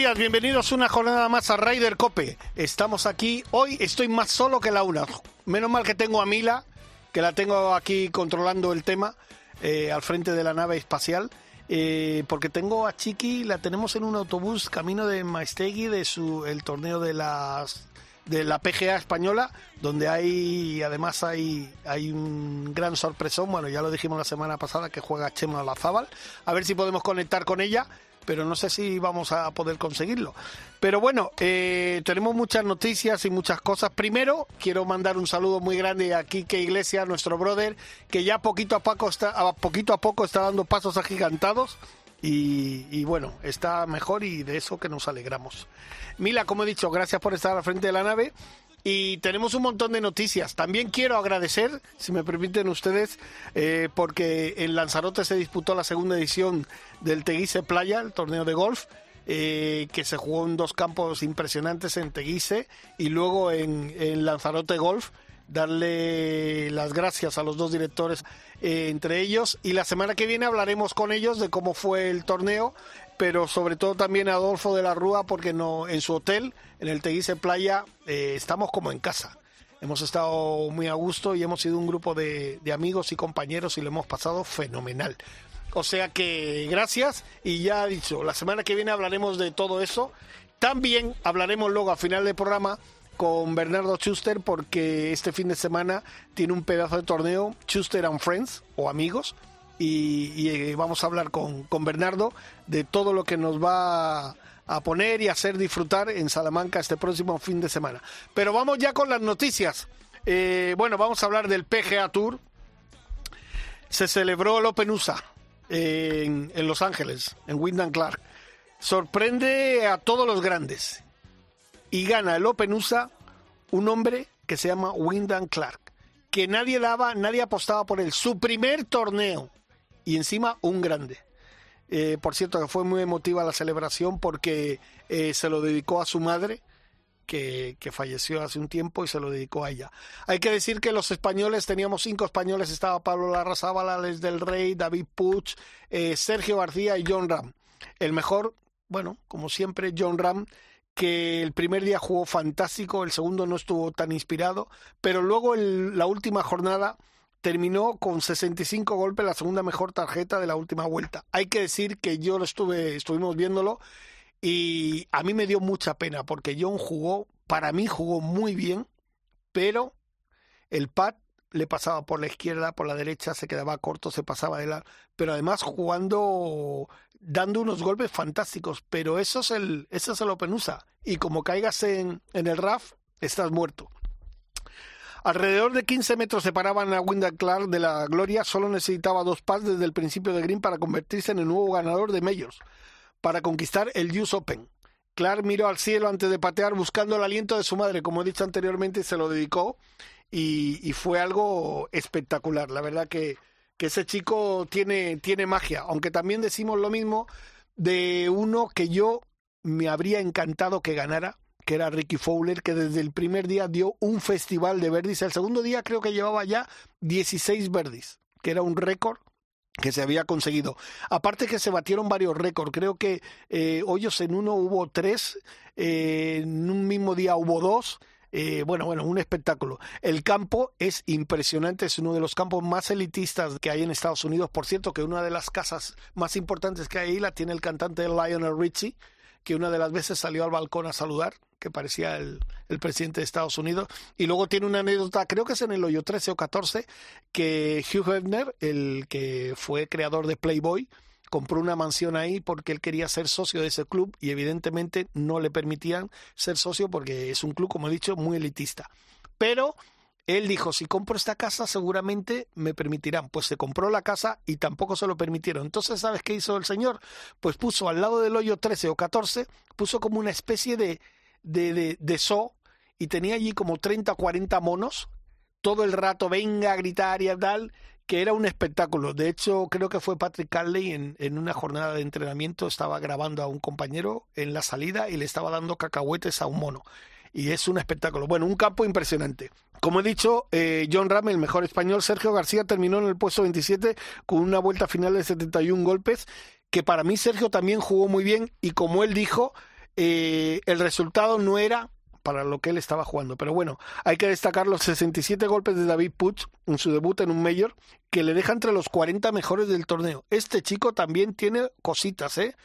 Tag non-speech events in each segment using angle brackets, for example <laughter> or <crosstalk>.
Días, bienvenidos una jornada más a Ryder Cope. Estamos aquí, hoy estoy más solo que la una. Menos mal que tengo a Mila, que la tengo aquí controlando el tema eh, al frente de la nave espacial. eh, porque tengo a Chiqui, la tenemos en un autobús camino de Maestegui, de su el torneo de las de la PGA española, donde hay además hay, hay un gran sorpresón, bueno, ya lo dijimos la semana pasada que juega Chema Olazábal, a ver si podemos conectar con ella, pero no sé si vamos a poder conseguirlo. Pero bueno, eh, tenemos muchas noticias y muchas cosas. Primero, quiero mandar un saludo muy grande a Quique Iglesias, nuestro brother, que ya poquito a poco está, poquito a poco está dando pasos agigantados. Y, y bueno, está mejor y de eso que nos alegramos. Mila, como he dicho, gracias por estar al frente de la nave. Y tenemos un montón de noticias. También quiero agradecer, si me permiten ustedes, eh, porque en Lanzarote se disputó la segunda edición del Teguise Playa, el torneo de golf, eh, que se jugó en dos campos impresionantes en Teguise y luego en, en Lanzarote Golf. Darle las gracias a los dos directores eh, entre ellos y la semana que viene hablaremos con ellos de cómo fue el torneo pero sobre todo también a Adolfo de la Rúa porque no en su hotel en el Teguise Playa eh, estamos como en casa. Hemos estado muy a gusto y hemos sido un grupo de, de amigos y compañeros y lo hemos pasado fenomenal. O sea que gracias y ya dicho la semana que viene hablaremos de todo eso. También hablaremos luego al final del programa con Bernardo Schuster porque este fin de semana tiene un pedazo de torneo Schuster and Friends o amigos y, eh, vamos a hablar con, con, Bernardo de todo lo que nos va a poner y hacer disfrutar en Salamanca este próximo fin de semana. Pero vamos ya con las noticias. Eh, bueno, vamos a hablar del PGA Tour. Se celebró el Open USA eh, en, en, Los Ángeles, en Wyndham Clark. Sorprende a todos los grandes. Y gana el Open USA un hombre que se llama Wyndham Clark. Que nadie daba, nadie apostaba por él. Su primer torneo y encima un grande. Eh, por cierto, que fue muy emotiva la celebración porque eh, se lo dedicó a su madre, que, que, falleció hace un tiempo, y se lo dedicó a ella. Hay que decir que los españoles, teníamos cinco españoles, estaba Pablo Larrazábal, Alex del Rey, David Puig, eh, Sergio García y John Ram. El mejor, bueno, como siempre, John Ram, que el primer día jugó fantástico, el segundo no estuvo tan inspirado, pero luego el, la última jornada terminó con 65 golpes, la segunda mejor tarjeta de la última vuelta. Hay que decir que yo lo estuve, estuvimos viéndolo y a mí me dio mucha pena porque John jugó, para mí jugó muy bien, pero el pad le pasaba por la izquierda, por la derecha, se quedaba corto, se pasaba de la, pero además jugando, dando unos golpes fantásticos, pero eso es el, eso es Open USA y como caigas en, en el RAF, estás muerto. Alrededor de 15 metros separaban a Wyndham Clark de la gloria, solo necesitaba dos pads desde el principio de Green para convertirse en el nuevo ganador de Majors, para conquistar el US Open. Clark miró al cielo antes de patear buscando el aliento de su madre, como he dicho anteriormente, se lo dedicó y fue algo espectacular. La verdad que, que ese chico tiene, tiene magia, aunque también decimos lo mismo de uno que yo me habría encantado que ganara, que era Ricky Fowler, que desde el primer día dio un festival de verdis. El segundo día creo que llevaba ya 16 verdis, que era un récord que se había conseguido. Aparte que se batieron varios récords, creo que eh, hoyos en uno hubo tres, eh, en un mismo día hubo dos. Eh, bueno, bueno, un espectáculo. El campo es impresionante, es uno de los campos más elitistas que hay en Estados Unidos. Por cierto, que una de las casas más importantes que hay ahí la tiene el cantante Lionel Richie, que una de las veces salió al balcón a saludar, que parecía el, el, presidente de Estados Unidos. Y luego tiene una anécdota, creo que es en el hoyo 13 o 14, que Hugh Hefner, el que fue creador de Playboy, compró una mansión ahí porque él quería ser socio de ese club y evidentemente no le permitían ser socio porque es un club, como he dicho, muy elitista. Pero él dijo, si compro esta casa seguramente me permitirán. Pues se compró la casa y tampoco se lo permitieron. Entonces, ¿sabes qué hizo el señor? Pues puso al lado del hoyo 13 o 14, puso como una especie de, de, de, zoo y tenía allí como 30 o 40 monos, todo el rato venga a gritar y a tal, que era un espectáculo. De hecho, creo que fue Patrick Carley en, en, una jornada de entrenamiento, estaba grabando a un compañero en la salida y le estaba dando cacahuetes a un mono. Y es un espectáculo. Bueno, un campo impresionante. Como he dicho, eh, John Ram, el mejor español, Sergio García terminó en el puesto 27 con una vuelta final de 71 golpes, que para mí Sergio también jugó muy bien y como él dijo, eh, el resultado no era para lo que él estaba jugando. Pero bueno, hay que destacar los 67 golpes de David Puig en su debut en un Mayor, que le deja entre los 40 mejores del torneo. Este chico también tiene cositas, ¿eh?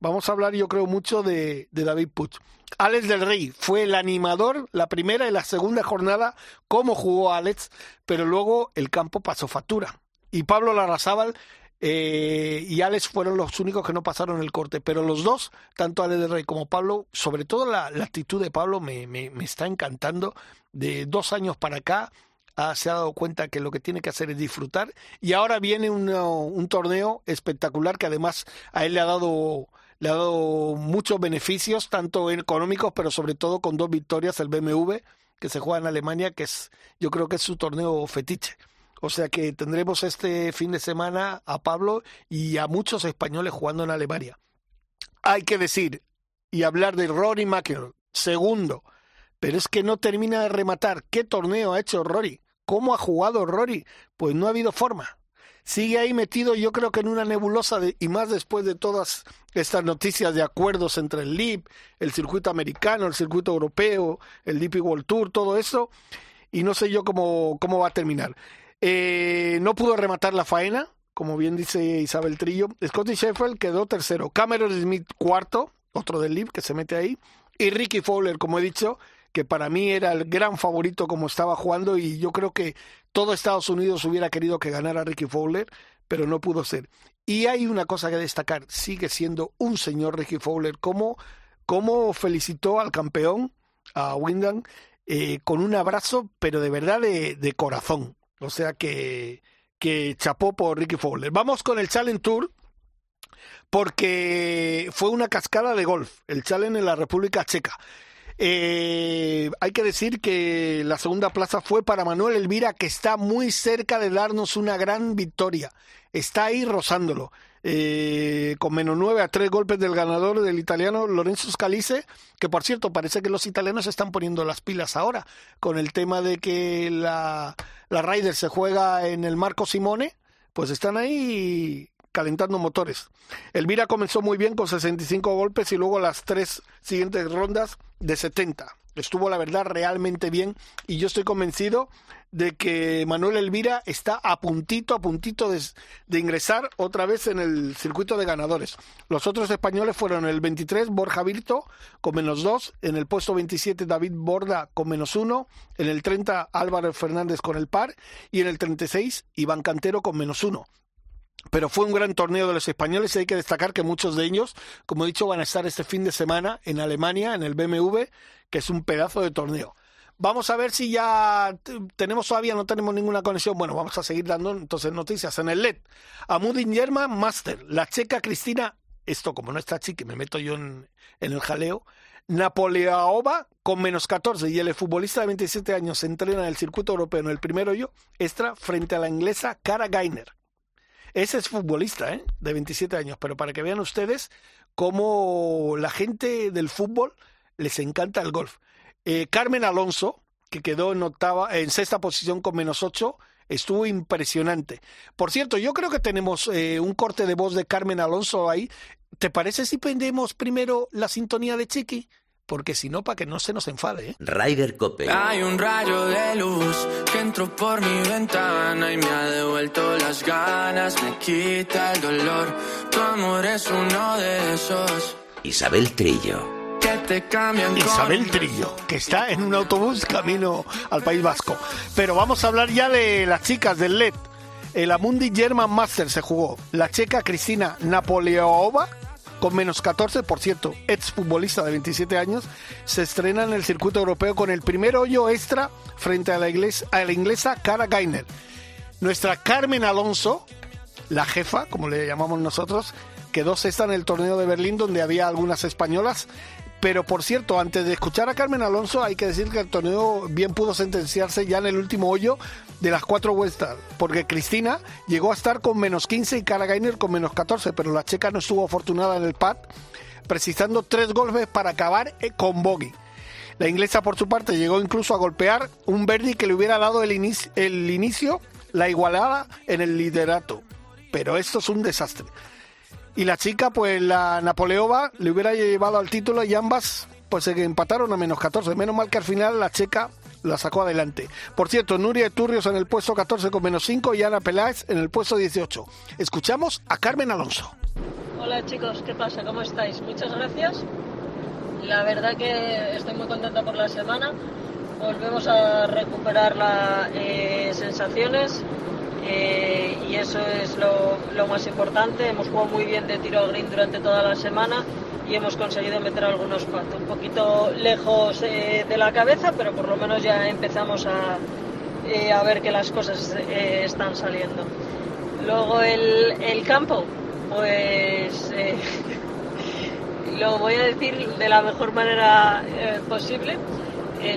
Vamos a hablar, yo creo, mucho de, de David Puig. Alex del Rey fue el animador la primera y la segunda jornada, cómo jugó Alex, pero luego el campo pasó factura. Y Pablo Larrazábal eh, y Alex fueron los únicos que no pasaron el corte, pero los dos, tanto Alex del Rey como Pablo, sobre todo la, la actitud de Pablo me, está encantando. De dos años para acá ah, se ha dado cuenta que lo que tiene que hacer es disfrutar y ahora viene un torneo espectacular que además a él le ha dado le ha dado muchos beneficios, tanto económicos, pero sobre todo con dos victorias, el BMW, que se juega en Alemania, que es, yo creo que es su torneo fetiche. O sea que tendremos este fin de semana a Pablo y a muchos españoles jugando en Alemania. Hay que decir y hablar de Rory McIlroy, segundo, pero es que no termina de rematar. ¿Qué torneo ha hecho Rory? ¿Cómo ha jugado Rory? Pues no ha habido forma. Sigue ahí metido, yo creo que en una nebulosa de, y más después de todas estas noticias de acuerdos entre el LIB, el circuito americano, el circuito europeo, el DP World Tour, todo eso, y no sé yo cómo, cómo va a terminar. Eh, no pudo rematar la faena, como bien dice Isabel Trillo. Scotty Sheffield quedó tercero. Cameron Smith cuarto, otro del LIB que se mete ahí. Y Ricky Fowler, como he dicho, que para mí era el gran favorito como estaba jugando y yo creo que todo Estados Unidos hubiera querido que ganara Ricky Fowler, pero no pudo ser. Y hay una cosa que destacar, sigue siendo un señor Ricky Fowler, como, felicitó al campeón, a Wyndham, eh, con un abrazo, pero de verdad de corazón. O sea que, que chapó por Ricky Fowler. Vamos con el Challenge Tour, porque fue una cascada de golf, el Challenge en la República Checa. Eh, hay que decir que la segunda plaza fue para Manuel Elvira, que está muy cerca de darnos una gran victoria. Está ahí rozándolo. Eh, con menos nueve a tres golpes del ganador del italiano Lorenzo Scalise, que por cierto parece que los italianos están poniendo las pilas ahora con el tema de que la, la Ryder se juega en el Marco Simone, pues están ahí calentando motores. Elvira comenzó muy bien con 65 golpes y luego las tres siguientes rondas de 70. Estuvo la verdad realmente bien y yo estoy convencido de que Manuel Elvira está a puntito, a puntito de, de, ingresar otra vez en el circuito de ganadores. Los otros españoles fueron el 23 Borja Virto con menos 2, en el puesto 27 David Borda con menos 1, en el 30 Álvaro Fernández con el par y en el 36 Iván Cantero con menos 1 pero fue un gran torneo de los españoles y hay que destacar que muchos de ellos, como he dicho, van a estar este fin de semana en Alemania, en el BMW, que es un pedazo de torneo. Vamos a ver si ya tenemos todavía, no tenemos ninguna conexión. Bueno, vamos a seguir dando entonces noticias en el LED. Amudin Yerma Master, la checa Cristina, esto como no está chica, me meto yo en, el jaleo. Napoleova con menos 14 y el futbolista de 27 años se entrena en el circuito europeo en el primero yo, extra frente a la inglesa Cara Gainer. Ese es futbolista, ¿eh? de 27 años, pero para que vean ustedes cómo la gente del fútbol les encanta el golf. Eh, Carmen Alonso, que quedó en octava, en sexta posición con menos 8, estuvo impresionante. Por cierto, yo creo que tenemos eh, un corte de voz de Carmen Alonso ahí. ¿Te parece si prendemos primero la sintonía de Chiqui? Porque si no, para que no se nos enfade. ¿eh? Ryder Cope. Hay un rayo de luz que entró por mi ventana y me ha devuelto las ganas, me quita el dolor. Tu amor es uno de esos. Isabel Trillo. Que te cambian Isabel Trillo, que está en un autobús camino al País Vasco. Pero vamos a hablar ya de las chicas del LED. El Amundi German Master se jugó. La checa Cristina Napoleova con menos 14, por cierto, ex futbolista de 27 años, se estrena en el circuito europeo con el primer hoyo extra frente a la, inglesa, a la inglesa Cara Gainer. Nuestra Carmen Alonso, la jefa, como le llamamos nosotros, quedó sexta en el torneo de Berlín donde había algunas españolas, Pero por cierto, antes de escuchar a Carmen Alonso, hay que decir que el torneo bien pudo sentenciarse ya en el último hoyo de las cuatro vueltas, porque Cristina llegó a estar con menos 15 y Cara Gainer con menos 14, pero la checa no estuvo afortunada en el pad, precisando tres golpes para acabar eh, con bogey. La inglesa, por su parte, llegó incluso a golpear un Verdi que le hubiera dado el, inicio, el inicio, la igualada en el liderato. Pero esto es un desastre. Y la chica, pues la Napoleova, le hubiera llevado al título y ambas pues se empataron a menos 14. Menos mal que al final la checa la sacó adelante. Por cierto, Nuria Turrios en el puesto 14 con menos 5 y Ana Peláez en el puesto 18. Escuchamos a Carmen Alonso. Hola chicos, ¿qué pasa? ¿Cómo estáis? Muchas gracias. La verdad que estoy muy contenta por la semana. Volvemos a recuperar las eh, sensaciones eh, y eso es lo, más importante. Hemos jugado muy bien de tiro a green durante toda la semana y hemos conseguido meter algunos patos un poquito lejos eh, de la cabeza, pero por lo menos ya empezamos a, eh, a ver que las cosas están saliendo. Luego el campo, pues <laughs> lo voy a decir de la mejor manera posible.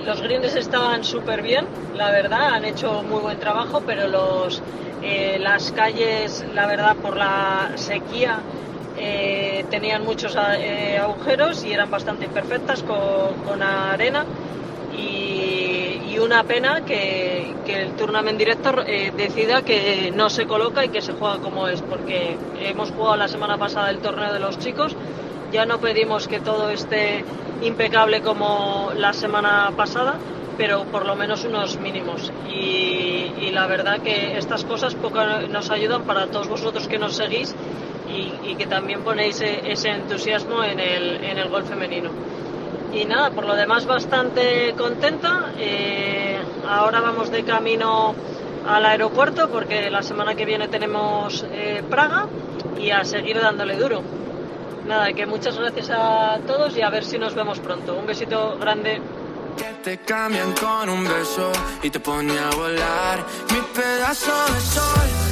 Los greens estaban súper bien, la verdad, han hecho muy buen trabajo, pero los, las calles, la verdad, por la sequía, eh, tenían muchos eh, agujeros y eran bastante imperfectas con, arena. Y, una pena que, el tournament director eh, decida que no se coloca y que se juega como es porque hemos jugado la semana pasada el torneo de los chicos ya no pedimos que todo esté impecable como la semana pasada pero por lo menos unos mínimos y, y la verdad que estas cosas poco nos ayudan para todos vosotros que nos seguís y, que también ponéis e, ese entusiasmo en el, en el golf femenino. Y nada, por lo demás bastante contenta. Eh, ahora vamos de camino al aeropuerto porque la semana que viene tenemos eh, Praga y a seguir dándole duro. Nada, que muchas gracias a todos y a ver si nos vemos pronto. Un besito grande. Que te cambian con un beso y te pone a volar mi pedazo de sol.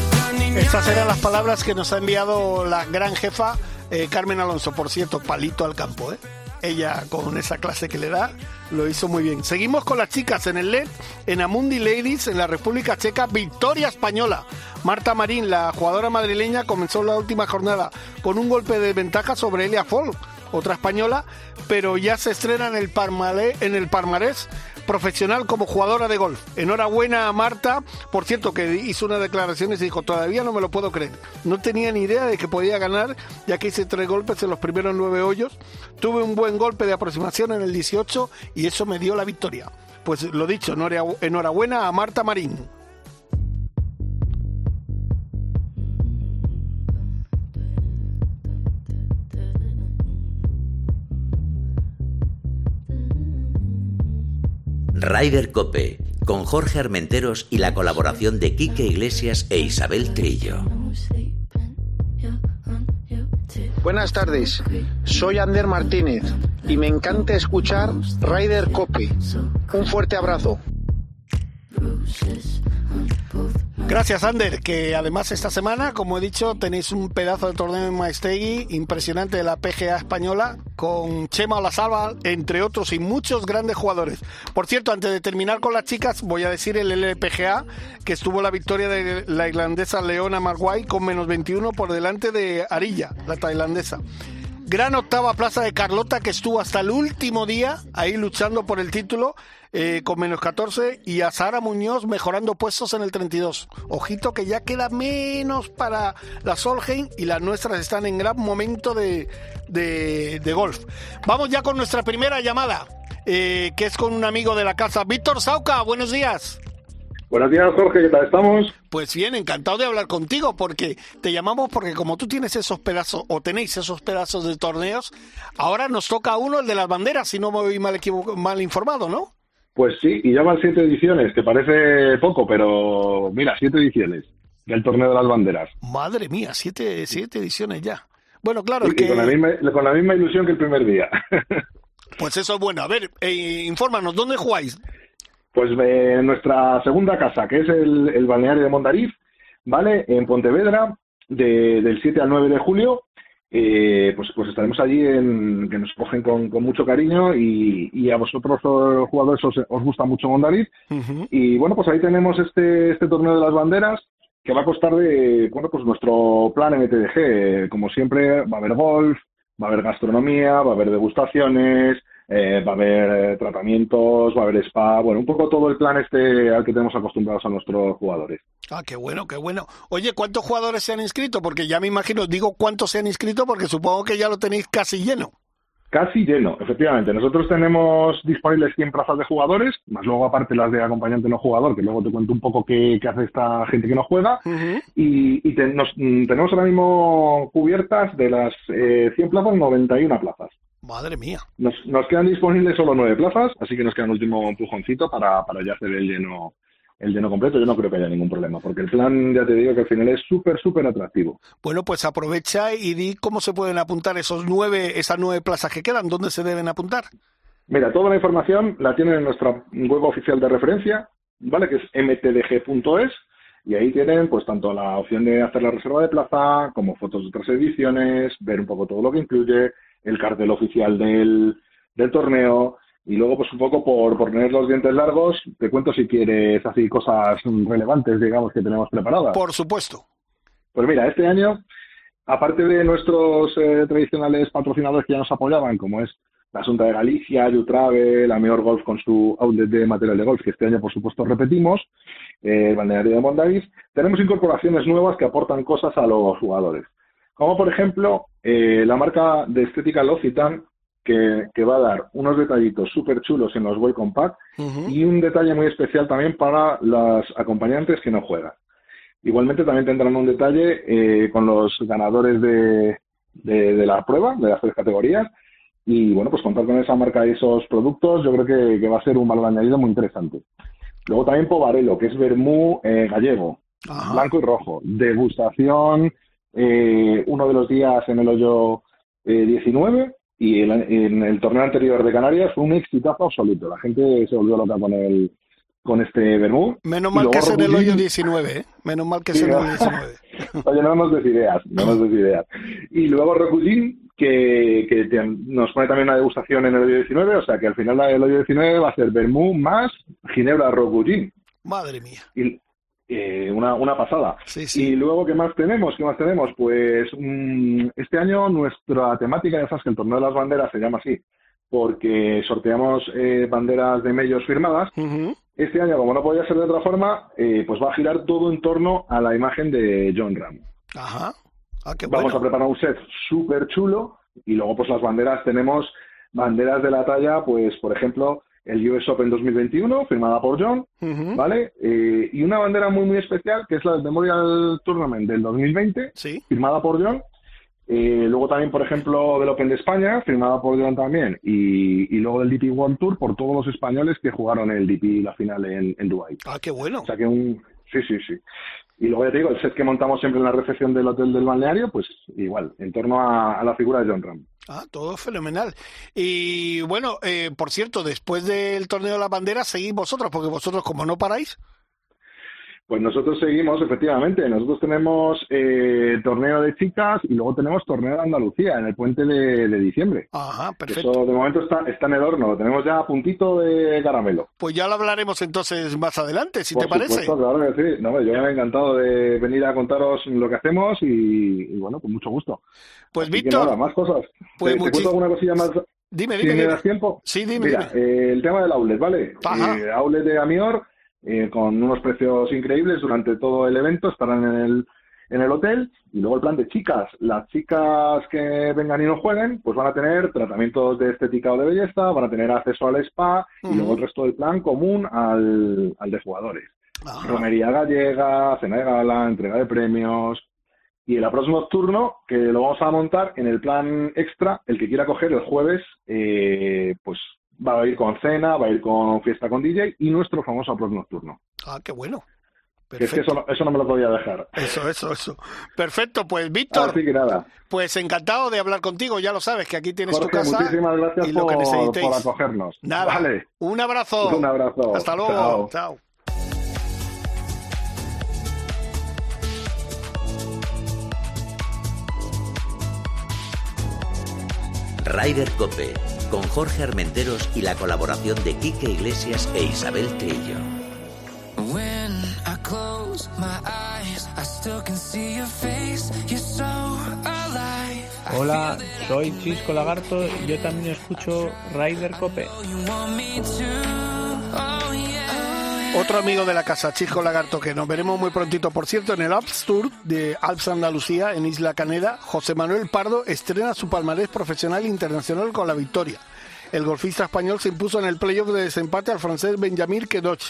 Estas eran las palabras que nos ha enviado la gran jefa eh, Carmen Alonso. Por cierto, palito al campo, ¿eh? Ella con esa clase que le da lo hizo muy bien. Seguimos con las chicas en el LED, en Amundi Ladies, en la República Checa, victoria española. Marta Marín, la jugadora madrileña, comenzó la última jornada con un golpe de ventaja sobre Elia Folk, otra española, pero ya se estrena en el, Parmalé, en el Parmarés profesional como jugadora de golf. Enhorabuena a Marta, por cierto que hizo una declaración y dijo, todavía no me lo puedo creer. No tenía ni idea de que podía ganar, ya que hice tres golpes en los primeros nueve hoyos. Tuve un buen golpe de aproximación en el 18 y eso me dio la victoria. Pues lo dicho, enhorabuena a Marta Marín. Rider Cope, con Jorge Armenteros y la colaboración de Quique Iglesias e Isabel Trillo. Buenas tardes, soy Ander Martínez y me encanta escuchar Rider Cope. Un fuerte abrazo. Gracias, Ander, que además esta semana, como he dicho, tenéis un pedazo de torneo en Maestegui impresionante de la PGA española, con Chema Olazábal, entre otros, y muchos grandes jugadores. Por cierto, antes de terminar con las chicas, voy a decir el LPGA, que estuvo la victoria de la irlandesa Leona Marguay con menos 21 por delante de Arilla, la tailandesa. Gran octava plaza de Carlota que estuvo hasta el último día ahí luchando por el título eh, con menos 14 y a Sara Muñoz mejorando puestos en el 32. Ojito que ya queda menos para la Solheim y las nuestras están en gran momento de, de, golf. Vamos ya con nuestra primera llamada, eh, que es con un amigo de la casa. Víctor Sauca, buenos días. Buenos días, Jorge, ¿qué tal estamos? Pues bien, encantado de hablar contigo porque te llamamos porque como tú tienes esos pedazos o tenéis esos pedazos de torneos, ahora nos toca uno el de las banderas, si no me voy mal, mal informado, ¿no? Pues sí, y ya van siete ediciones, que parece poco, pero mira, siete ediciones del torneo de las banderas. Madre mía, siete, siete ediciones ya. Bueno, claro, que... con, la misma, con la misma ilusión que el primer día. <laughs> pues eso es bueno. A ver, eh, infórmanos, ¿dónde jugáis? Pues en nuestra segunda casa, que es el, balneario de Mondariz, ¿vale? En Pontevedra, del 7 al 9 de julio. eh, pues, pues estaremos allí en que nos cogen con, con mucho cariño y, y a vosotros los jugadores os, os gusta mucho Mondariz y bueno pues ahí tenemos este este torneo de las banderas que va a costar de bueno pues nuestro plan MTDG como siempre va a haber golf va a haber gastronomía va a haber degustaciones eh, va a haber eh, tratamientos, va a haber spa, bueno, un poco todo el plan este al que tenemos acostumbrados a nuestros jugadores. Ah, qué bueno, qué bueno. Oye, ¿cuántos jugadores se han inscrito? Porque ya me imagino, digo cuántos se han inscrito porque supongo que ya lo tenéis casi lleno. Casi lleno, efectivamente. Nosotros tenemos disponibles 100 plazas de jugadores, más luego aparte las de acompañante no jugador, que luego te cuento un poco qué, qué hace esta gente que no juega. Y, y nos, mm, tenemos ahora mismo cubiertas de las eh, 100 plazas, 91 plazas. Madre mía. Nos, nos quedan disponibles solo nueve plazas, así que nos queda un último empujoncito para, para ya hacer el lleno el lleno completo. Yo no creo que haya ningún problema, porque el plan, ya te digo, que al final es súper, súper atractivo. Pues pues aprovecha y di cómo se pueden apuntar esos nueve, esas nueve plazas que quedan, ¿dónde se deben apuntar? Mira, toda la información la tienen en nuestra web oficial de referencia, ¿vale? Que es mtdg.es y ahí tienen pues tanto la opción de hacer la reserva de plaza como fotos de otras ediciones, ver un poco todo lo que incluye, el cartel oficial del, del torneo y luego pues un poco por, por tener los dientes largos, te cuento si quieres así cosas relevantes, digamos, que tenemos preparadas. Por supuesto. Pues mira, este año, aparte de nuestros eh, tradicionales patrocinadores que ya nos apoyaban, como es la Asunta de Galicia, Utrave, la Mejor Golf con su outlet de material de golf, que este año por supuesto repetimos, eh, el balneario de Mondavis, tenemos incorporaciones nuevas que aportan cosas a los jugadores. Como por ejemplo, eh, la marca de estética L'Occitane, que, que, va a dar unos detallitos súper chulos en los Welcome Pack y un detalle muy especial también para las acompañantes que no juegan. Igualmente también tendrán un detalle eh, con los ganadores de, de, de, la prueba, de las tres categorías. Y bueno, pues contar con esa marca y esos productos yo creo que, que va a ser un valor añadido muy interesante. Luego también Povarelo, que es vermú eh, gallego, Ajá. blanco y rojo, degustación, eh, uno de los días en el hoyo eh, 19 y el, en el torneo anterior de Canarias fue un exitazo absoluto. La gente se volvió loca con el con este vermú. Menos mal que es en el hoyo 19, ¿eh? Menos mal que es sí, en el hoyo 19. Oye, no nos des ideas, no nos des ideas. Y luego Rokujin, que, que te, nos pone también una degustación en el hoyo 19, o sea que al final el hoyo 19 va a ser vermú más Ginebra Rokujin. Madre mía. Y, eh, una, una pasada. Sí, sí. Y luego, ¿qué más tenemos? ¿Qué más tenemos? Pues mmm, este año nuestra temática, ya sabes que el torneo de las banderas se llama así, porque sorteamos eh, banderas de medios firmadas. Uh -huh. Este año, como no podía ser de otra forma, eh, pues va a girar todo en torno a la imagen de John Ram. Ajá. Ah, qué Vamos bueno. a preparar un set súper chulo y luego pues las banderas tenemos banderas de la talla, pues por ejemplo, el US Open 2021, firmada por John, Uh -huh. ¿vale? Eh, y una bandera muy, muy especial, que es la del Memorial Tournament del 2020, Sí. firmada por John. Eh, luego también, por ejemplo, del Open de España, firmada por John también. Y, y luego del DP World Tour por todos los españoles que jugaron el DP la final en, en Dubái. Ah, qué bueno. O sea que un... Sí, sí, sí. Y luego ya te digo, el set que montamos siempre en la recepción del hotel del balneario, pues igual, en torno a, la figura de John Ram. Ah, todo fenomenal. Y bueno, eh, por cierto, después del torneo de la bandera, seguís vosotros, porque vosotros como no paráis. Pues nosotros seguimos, efectivamente. Nosotros tenemos eh, torneo de chicas y luego tenemos torneo de Andalucía en el puente de, de diciembre. Ajá, perfecto. Eso de momento está, está en el horno, lo tenemos ya a puntito de caramelo. Pues ya lo hablaremos entonces más adelante, si Por te parece. Claro que sí. No, yo me he encantado de venir a contaros lo que hacemos y, y bueno, con mucho gusto. Pues Así Víctor, nada, más cosas. pues ¿Te, te muchi- cuento alguna cosilla más? dime, Si dime, me dime. das tiempo. Sí, dime, Mira, dime. eh, el tema del outlet, ¿vale? Ajá. Eh, outlet de Amior, eh, con unos precios increíbles durante todo el evento, estarán en el, en el hotel. Y luego el plan de chicas. Las chicas que vengan y no jueguen, pues van a tener tratamientos de estética o de belleza, van a tener acceso al spa y luego el resto del plan común al, al de jugadores. Romería gallega, cena de gala, entrega de premios. Y el aprox nocturno, que lo vamos a montar en el plan extra, el que quiera coger el jueves, eh, pues va a ir con cena, va a ir con fiesta con DJ y nuestro famoso aprox nocturno. Ah, qué bueno. Que es que Perfecto. eso no, eso no me lo podía dejar. Eso, eso, eso. Perfecto, pues Víctor, Así que nada, pues encantado de hablar contigo, ya lo sabes que aquí tienes Jorge, tu casa. muchísimas gracias y lo que por, necesitéis. por acogernos. Nada, Vale, un abrazo. un abrazo. Hasta luego. Chao. Chao. Ryder Cope, con Jorge Armenteros y la colaboración de Quique Iglesias e Isabel Trillo. Hola, soy Chisco Lagarto. y yo también escucho Ryder Cope. Otro amigo de la casa, Chisco Lagarto, que nos veremos muy prontito. Por cierto, en el Alps Tour de Alps Andalucía, en Isla Caneda, José Manuel Pardo estrena su palmarés profesional internacional con la victoria. El golfista español se impuso en el playoff de desempate al francés Benjamin Kedoch.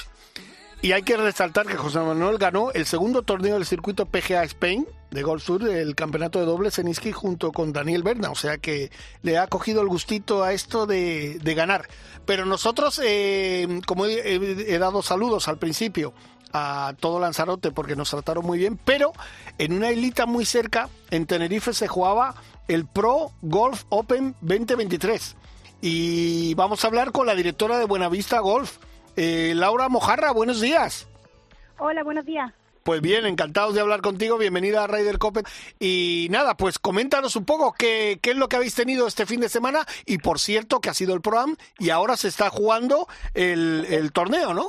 Y hay que resaltar que José Manuel ganó el segundo torneo del circuito PGA Spain de Golf Tour, el campeonato de dobles en junto con Daniel Berna, o sea que le ha cogido el gustito a esto de, ganar. Pero nosotros, eh, como he, dado saludos al principio a todo Lanzarote porque nos trataron muy bien, pero en una islita muy cerca, en Tenerife, se jugaba el Pro Golf Open 2023. Y vamos a hablar con la directora de Buenavista Golf, eh, Laura Mojarra, buenos días. Hola, buenos días. Pues bien, encantados de hablar contigo. Bienvenida a Raider Copen. Y nada, pues coméntanos un poco qué, qué, es lo que habéis tenido este fin de semana. Y por cierto, que ha sido el ProAm y ahora se está jugando el, el torneo, ¿no?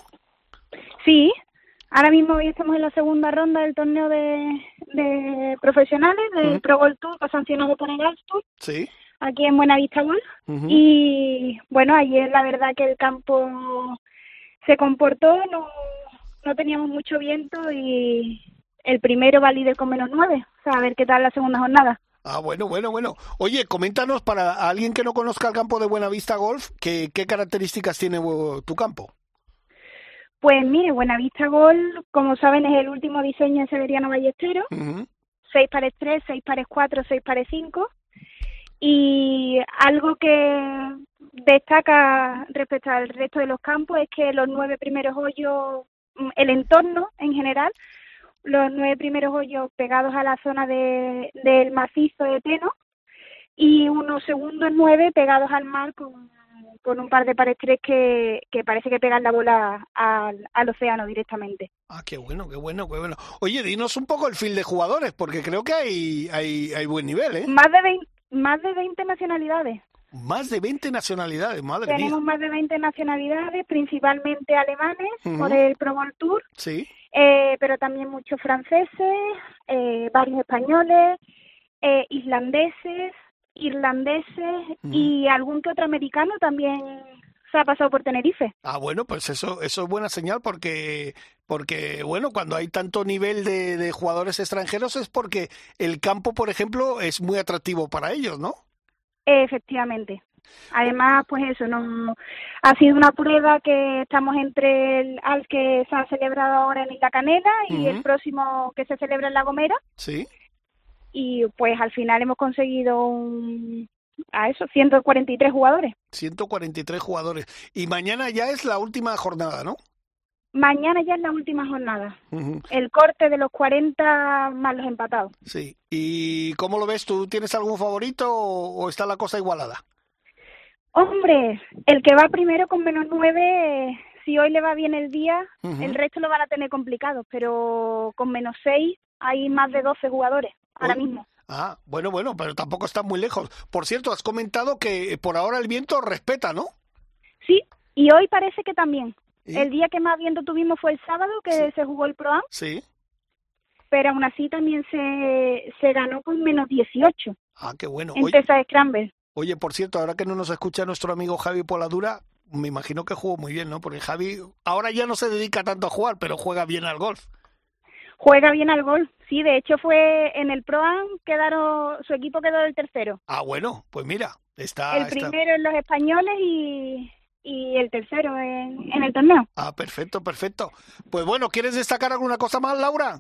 Sí, ahora mismo hoy estamos en la segunda ronda del torneo de, de profesionales del Pro Golf Tour, sancionado por el Tour. Sí. Aquí en Buenavista Golf. Y bueno, ayer la verdad que el campo se comportó, no, no teníamos mucho viento y el primero va líder con menos nueve. O sea, a ver qué tal la segunda jornada. Ah, bueno, bueno, bueno. Oye, coméntanos para alguien que no conozca el campo de Buenavista Golf, ¿qué, qué características tiene tu campo? Pues mire, Buenavista Golf, como saben, es el último diseño de Severiano Ballesteros. Seis pares tres, seis pares cuatro, seis pares cinco. Y algo que destaca respecto al resto de los campos es que los nueve primeros hoyos, mm, el entorno en general, los nueve primeros hoyos pegados a la zona de, del macizo de Teno y unos segundos nueve pegados al mar con, con un par de pares tres que, que parece que pegan la bola al, al océano directamente. Ah, qué bueno, qué bueno, qué bueno. Oye, dinos un poco el fil de jugadores, porque creo que hay, hay, hay buen nivel, ¿eh? Más de 20, más de 20 nacionalidades. Más de 20 nacionalidades, madre mía. Tenemos más de 20 nacionalidades, principalmente alemanes, por el Pro World Tour. Sí. Eh, pero también muchos franceses, eh, varios españoles, eh, islandeses, irlandeses y algún que otro americano también se ha pasado por Tenerife. Ah, bueno, pues eso, eso es buena señal porque, porque bueno, cuando hay tanto nivel de, de jugadores extranjeros es porque el campo, por ejemplo, es muy atractivo para ellos, ¿no? Efectivamente. Además, pues eso, no ha sido una prueba que estamos entre el al que se ha celebrado ahora en Isla Canela y el próximo que se celebra en La Gomera. Sí. Y pues al final hemos conseguido un, a eso, 143 jugadores. 143 jugadores. Y mañana ya es la última jornada, ¿no? Mañana ya es la última jornada. El corte de los 40 más los empatados. Sí. ¿Y cómo lo ves? ¿Tú tienes algún favorito o, está la cosa igualada? Hombre, el que va primero con menos 9, si hoy le va bien el día, el resto lo van a tener complicado, pero con menos 6 hay más de 12 jugadores ahora mismo. Ah, bueno, bueno, pero tampoco están muy lejos. Por cierto, has comentado que por ahora el viento respeta, ¿no? Sí, y hoy parece que también. El día que más viento tuvimos fue el sábado, que se jugó el Pro Sí. Pero aún así también se, se ganó con menos 18. Ah, qué bueno. En Scramble. Oye, por cierto, ahora que no nos escucha nuestro amigo Javi Poladura, me imagino que jugó muy bien, ¿no? Porque Javi ahora ya no se dedica tanto a jugar, pero juega bien al golf. Juega bien al golf, sí, de hecho fue en el Pro Am, quedaron, su equipo quedó el tercero. Ah, bueno, pues mira, está... El primero en los españoles y, y el tercero en, en el torneo. Ah, perfecto, perfecto. Pues bueno, ¿quieres destacar alguna cosa más, Laura?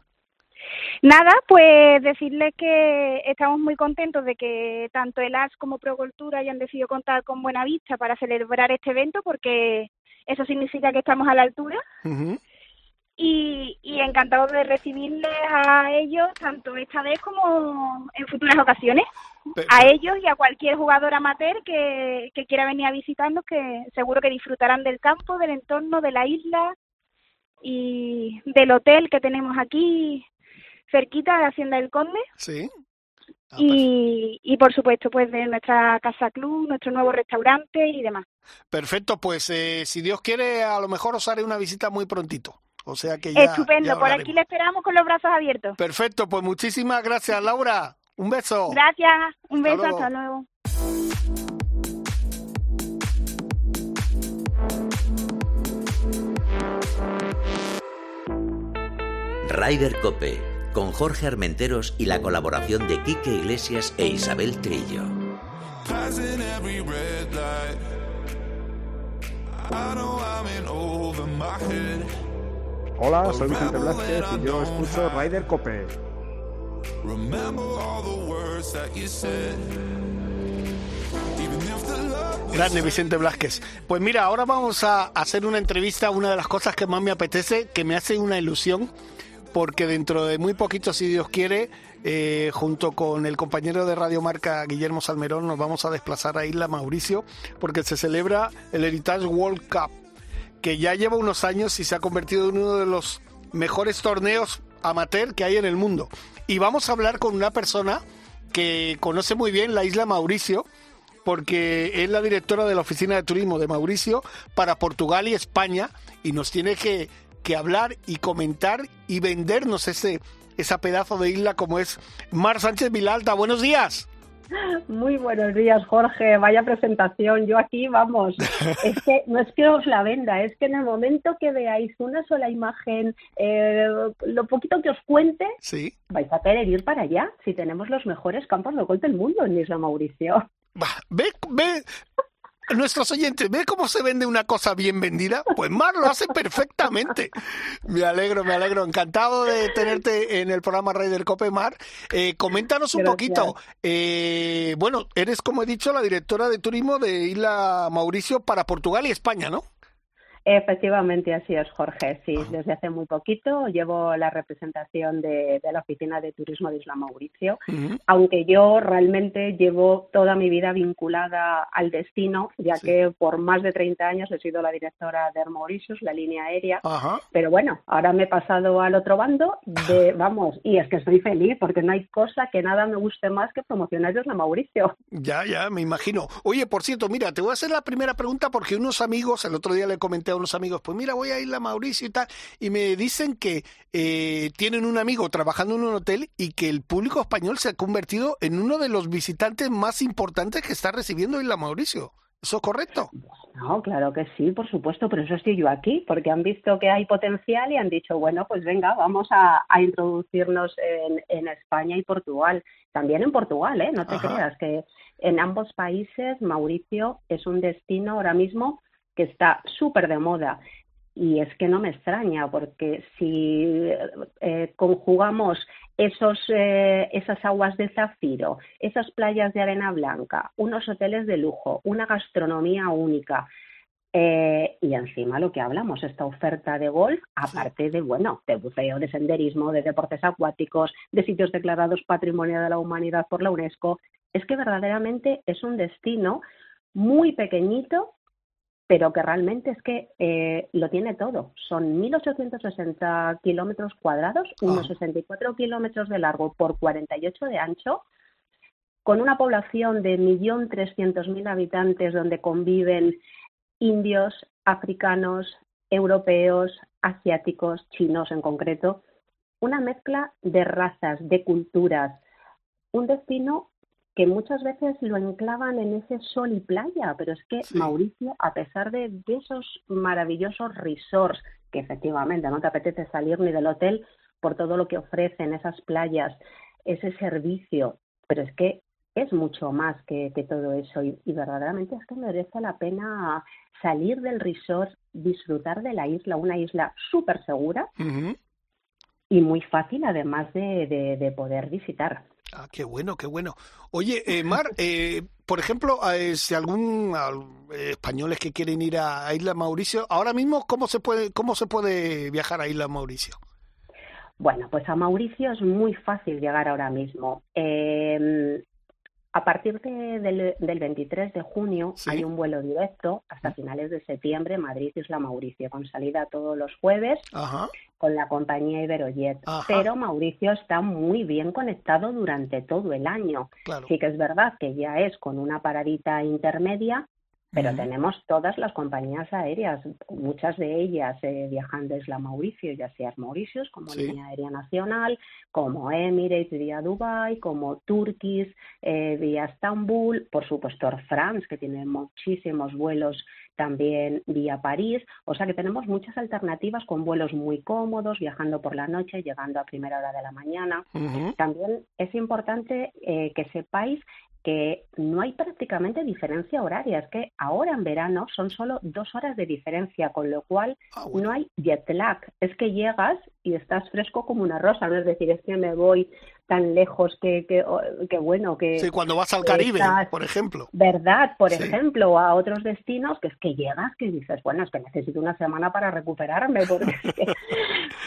Nada, pues decirle que estamos muy contentos de que tanto el AS como Procultura hayan decidido contar con Buena Vista para celebrar este evento porque eso significa que estamos a la altura. y, y encantados de recibirles a ellos tanto esta vez como en futuras ocasiones. A ellos y a cualquier jugador amateur que, que quiera venir a visitarnos, que seguro que disfrutarán del campo, del entorno, de la isla y del hotel que tenemos aquí cerquita de Hacienda del Conde. Sí. Ah, y, y, por supuesto, pues de nuestra casa club, nuestro nuevo restaurante y demás. Perfecto, pues eh, si Dios quiere, a lo mejor os haré una visita muy prontito. O sea que ya. Estupendo, por aquí le esperamos con los brazos abiertos. Perfecto, pues muchísimas gracias, Laura. Un beso. Gracias, un beso, hasta luego. Rider Cope, con Jorge Armenteros y la colaboración de Quique Iglesias e Isabel Trillo. Hola, soy Vicente Blázquez y yo escucho Rider Cope. Grande Vicente Blázquez. Pues mira, ahora vamos a hacer una entrevista, una de las cosas que más me apetece, que me hace una ilusión, porque dentro de muy poquito, si Dios quiere, eh, junto con el compañero de Radio Marca Guillermo Salmerón, nos vamos a desplazar a Isla Mauricio, porque se celebra el Heritage World Cup, que ya lleva unos años y se ha convertido en uno de los mejores torneos amateur que hay en el mundo. Y vamos a hablar con una persona que conoce muy bien la isla Mauricio, porque es la directora de la Oficina de Turismo de Mauricio para Portugal y España y nos tiene que, que hablar y comentar y vendernos ese, esa pedazo de isla como es Mar Sánchez Vilalta. Buenos días. Muy buenos días, Jorge. Vaya presentación. Yo aquí, vamos, <laughs> es que no es que os la venda, es que en el momento que veáis una sola imagen, eh, lo poquito que os cuente, ¿Sí? vais a querer ir para allá si tenemos los mejores campos de golf del mundo en Isla Mauricio ve, ve, nuestros oyentes, ¿ve cómo se vende una cosa bien vendida? Pues Mar lo hace perfectamente. Me alegro, me alegro. Encantado de tenerte en el programa Rey del Cope Mar. Eh, coméntanos un poquito. Eh, bueno, eres, como he dicho, la directora de turismo de Isla Mauricio para Portugal y España, ¿no? Efectivamente, así es, Jorge. Sí, desde hace muy poquito llevo la representación de, la Oficina de Turismo de Isla Mauricio, aunque yo realmente llevo toda mi vida vinculada al destino, ya que por más de 30 años he sido la directora de Air Mauritius, la línea aérea. Pero bueno, ahora me he pasado al otro bando, de, <laughs> vamos, y es que estoy feliz porque no hay cosa que nada me guste más que promocionar Isla Mauricio. Ya, ya, me imagino. Oye, por cierto, mira, te voy a hacer la primera pregunta porque unos amigos, el otro día le comenté unos amigos, pues mira, voy a ir a Mauricio y tal, y me dicen que eh, tienen un amigo trabajando en un hotel y que el público español se ha convertido en uno de los visitantes más importantes que está recibiendo Isla Mauricio. ¿Eso es correcto? No, claro que sí, por supuesto, por eso estoy yo aquí, porque han visto que hay potencial y han dicho, bueno, pues venga, vamos a, introducirnos en, España y Portugal. También en Portugal, ¿eh? No te creas que en ambos países Mauricio es un destino ahora mismo que está súper de moda. Y es que no me extraña, porque si eh, conjugamos esos, eh, esas aguas de zafiro, esas playas de arena blanca, unos hoteles de lujo, una gastronomía única, eh, y encima lo que hablamos, esta oferta de golf, aparte de, bueno, de buceo, de senderismo, de deportes acuáticos, de sitios declarados Patrimonio de la Humanidad por la UNESCO, es que verdaderamente es un destino muy pequeñito pero que realmente es que eh, lo tiene todo. Son 1.860 kilómetros cuadrados, ah. unos 64 kilómetros de largo por 48 de ancho, con una población de 1.300.000 habitantes donde conviven indios, africanos, europeos, asiáticos, chinos en concreto, una mezcla de razas, de culturas, un destino que muchas veces lo enclavan en ese sol y playa, pero es que Mauricio, a pesar de, esos maravillosos resorts, que efectivamente no te apetece salir ni del hotel por todo lo que ofrecen esas playas, ese servicio, pero es que es mucho más que, todo eso y, verdaderamente es que merece la pena salir del resort, disfrutar de la isla, una isla súper segura y muy fácil además de poder visitar. Ah, qué bueno, qué bueno. Oye, eh, Mar, eh, por ejemplo, eh, si algún españoles que quieren ir a, Isla Mauricio, ahora mismo, ¿cómo se puede, cómo se puede viajar a Isla Mauricio? Bueno, pues a Mauricio es muy fácil llegar ahora mismo. A partir del, 23 de junio hay un vuelo directo hasta finales de septiembre Madrid-Isla Mauricio, con salida todos los jueves con la compañía Iberojet. Pero Mauricio está muy bien conectado durante todo el año. Sí que es verdad que ya es con una paradita intermedia, pero tenemos todas las compañías aéreas, muchas de ellas eh, viajan desde la Mauricio, ya sea Mauritius como línea aérea nacional, como Emirates vía Dubai, como Turkish eh, vía Estambul, por supuesto Air France, que tiene muchísimos vuelos también vía París, o sea que tenemos muchas alternativas con vuelos muy cómodos, viajando por la noche, llegando a primera hora de la mañana. También es importante eh, que sepáis que no hay prácticamente diferencia horaria, es que ahora en verano son solo dos horas de diferencia, con lo cual ah, no hay jet lag, es que llegas y estás fresco como una rosa, no es decir, es que me voy tan lejos que, que, bueno, que... Sí, cuando vas al Caribe, por ejemplo. ¿Verdad? Por ejemplo, a otros destinos que es que llegas que dices, bueno, es que necesito una semana para recuperarme, porque <laughs>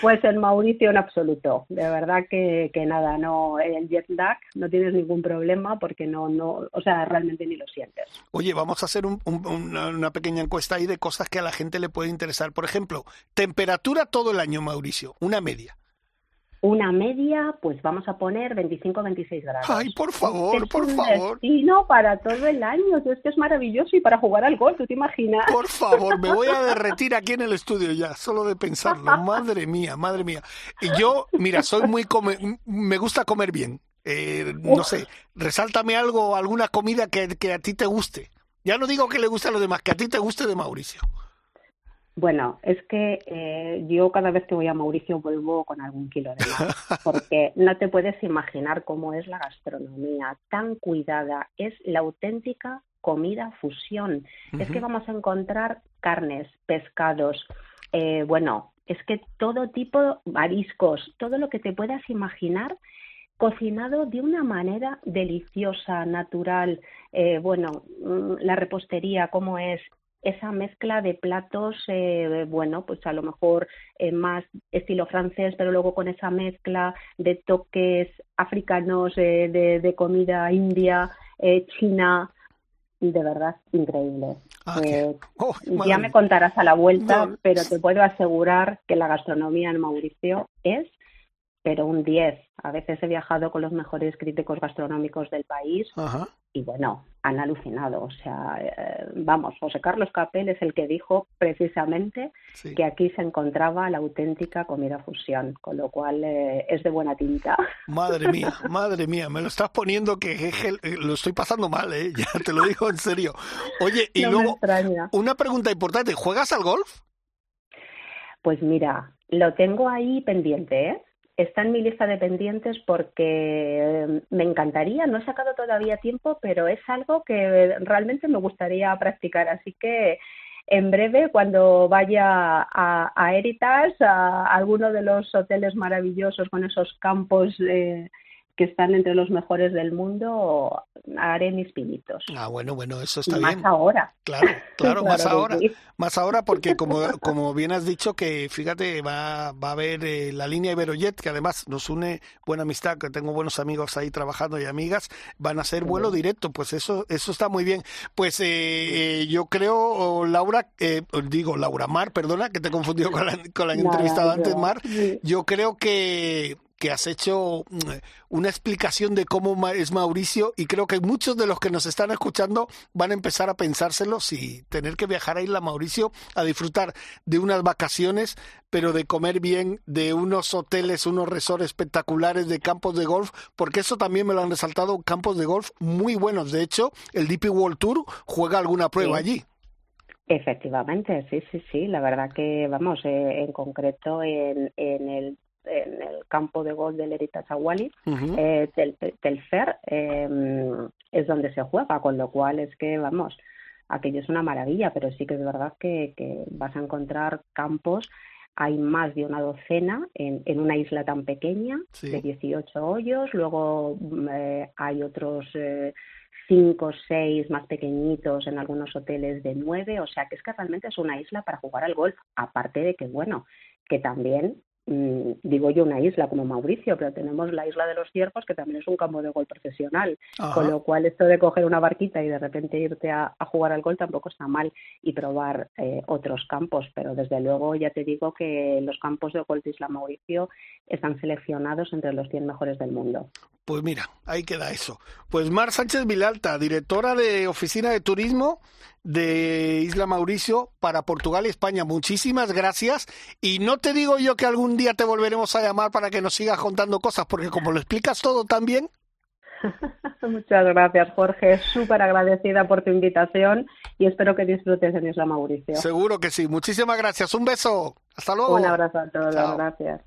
pues en Mauricio en absoluto. De verdad que, que nada, no, el jet lag no tienes ningún problema porque no, no, o sea, realmente ni lo sientes. Oye, vamos a hacer una pequeña encuesta ahí de cosas que a la gente le puede interesar. Por ejemplo, temperatura todo el año, Mauricio, una media. Una media, pues vamos a poner 25-26 grados. Ay, por favor, por favor. Y no para todo el año. Es que es maravilloso y para jugar al golf, ¿tú te imaginas? Por favor, me voy a <laughs> derretir aquí en el estudio ya, solo de pensarlo. Madre mía, madre mía. Y yo, mira, soy muy come me gusta comer bien. Eh, no sé, resáltame algo, alguna comida que, que a ti te guste. Ya no digo que le guste a los demás, que a ti te guste de Mauricio. Bueno, es que eh, yo cada vez que voy a Mauricio vuelvo con algún kilo de más, <laughs> porque no te puedes imaginar cómo es la gastronomía, tan cuidada, es la auténtica comida fusión. Es que vamos a encontrar carnes, pescados, eh, bueno, es que todo tipo, mariscos, todo lo que te puedas imaginar cocinado de una manera deliciosa, natural. Eh, bueno, mm, la repostería, cómo es, esa mezcla de platos, eh, bueno, pues a lo mejor eh, más estilo francés, pero luego con esa mezcla de toques africanos, eh, de, comida india, china, de verdad increíble. Ah, <laughs> oh, ya me contarás a la vuelta, pero te puedo asegurar que la gastronomía en Mauricio es pero un 10. A veces he viajado con los mejores críticos gastronómicos del país y bueno, han alucinado. O sea, eh, vamos, José Carlos Capel es el que dijo precisamente que aquí se encontraba la auténtica comida fusión, con lo cual eh, es de buena tinta. Madre mía, <laughs> madre mía, me lo estás poniendo que eh, lo estoy pasando mal, ¿eh? ya te lo digo en serio. Oye, y luego, una pregunta importante, ¿juegas al golf? Pues mira, lo tengo ahí pendiente, ¿eh? Está en mi lista de pendientes porque eh, me encantaría, no he sacado todavía tiempo, pero es algo que realmente me gustaría practicar. Así que en breve, cuando vaya a, a Heritage, a, alguno de los hoteles maravillosos con esos campos eh, que están entre los mejores del mundo, haré mis pinitos. Ah, bueno, bueno, eso está bien. Más ahora. Claro, <laughs> claro, más ahora. Más ahora porque como, como bien has dicho que fíjate, va, va a haber eh, la línea Iberojet, que además nos une buena amistad, que tengo buenos amigos ahí trabajando y amigas, van a hacer vuelo directo, pues eso, eso está muy bien. Pues eh, eh yo creo, Laura, eh, digo Laura Mar, perdona, que te he confundido con la, con la entrevistada antes, Mar, yo creo que que has hecho mm, una explicación de cómo es Mauricio y creo que muchos de los que nos están escuchando van a empezar a pensárselo si tener que viajar a Isla Mauricio a disfrutar de unas vacaciones, pero de comer bien, de unos hoteles, unos resorts espectaculares, de campos de golf, porque eso también me lo han resaltado, campos de golf muy buenos. De hecho, el DP World Tour juega alguna prueba allí. Efectivamente, sí, sí, sí. La verdad que, vamos, eh, en concreto en, en el en el campo de golf del Heritage Awali, eh, Telfer, em, es donde se juega, con lo cual es que, vamos, aquello es una maravilla, pero sí que es verdad que, vas a encontrar campos hay más de una docena en, en una isla tan pequeña, de 18 hoyos, luego mm, eh, hay otros eh, cinco o seis más pequeñitos en algunos hoteles de nueve, o sea que es que realmente es una isla para jugar al golf, aparte de que, bueno, que también digo yo una isla como Mauricio, pero tenemos la isla de los ciervos que también es un campo de gol profesional, con lo cual esto de coger una barquita y de repente irte a, jugar al gol tampoco está mal y probar eh, otros campos, pero desde luego ya te digo que los campos de gol de Isla Mauricio están seleccionados entre los 100 mejores del mundo. Pues mira, ahí queda eso. Pues Mar Sánchez Vilalta, directora de Oficina de Turismo de Isla Mauricio para Portugal y España. Muchísimas gracias. Y no te digo yo que algún día te volveremos a llamar para que nos sigas contando cosas, porque como lo explicas todo tan bien. <laughs> Muchas gracias, Jorge. Súper agradecida por tu invitación y espero que disfrutes en Isla Mauricio. Seguro que sí. Muchísimas gracias. Un beso. Hasta luego. Un abrazo a todos. Gracias.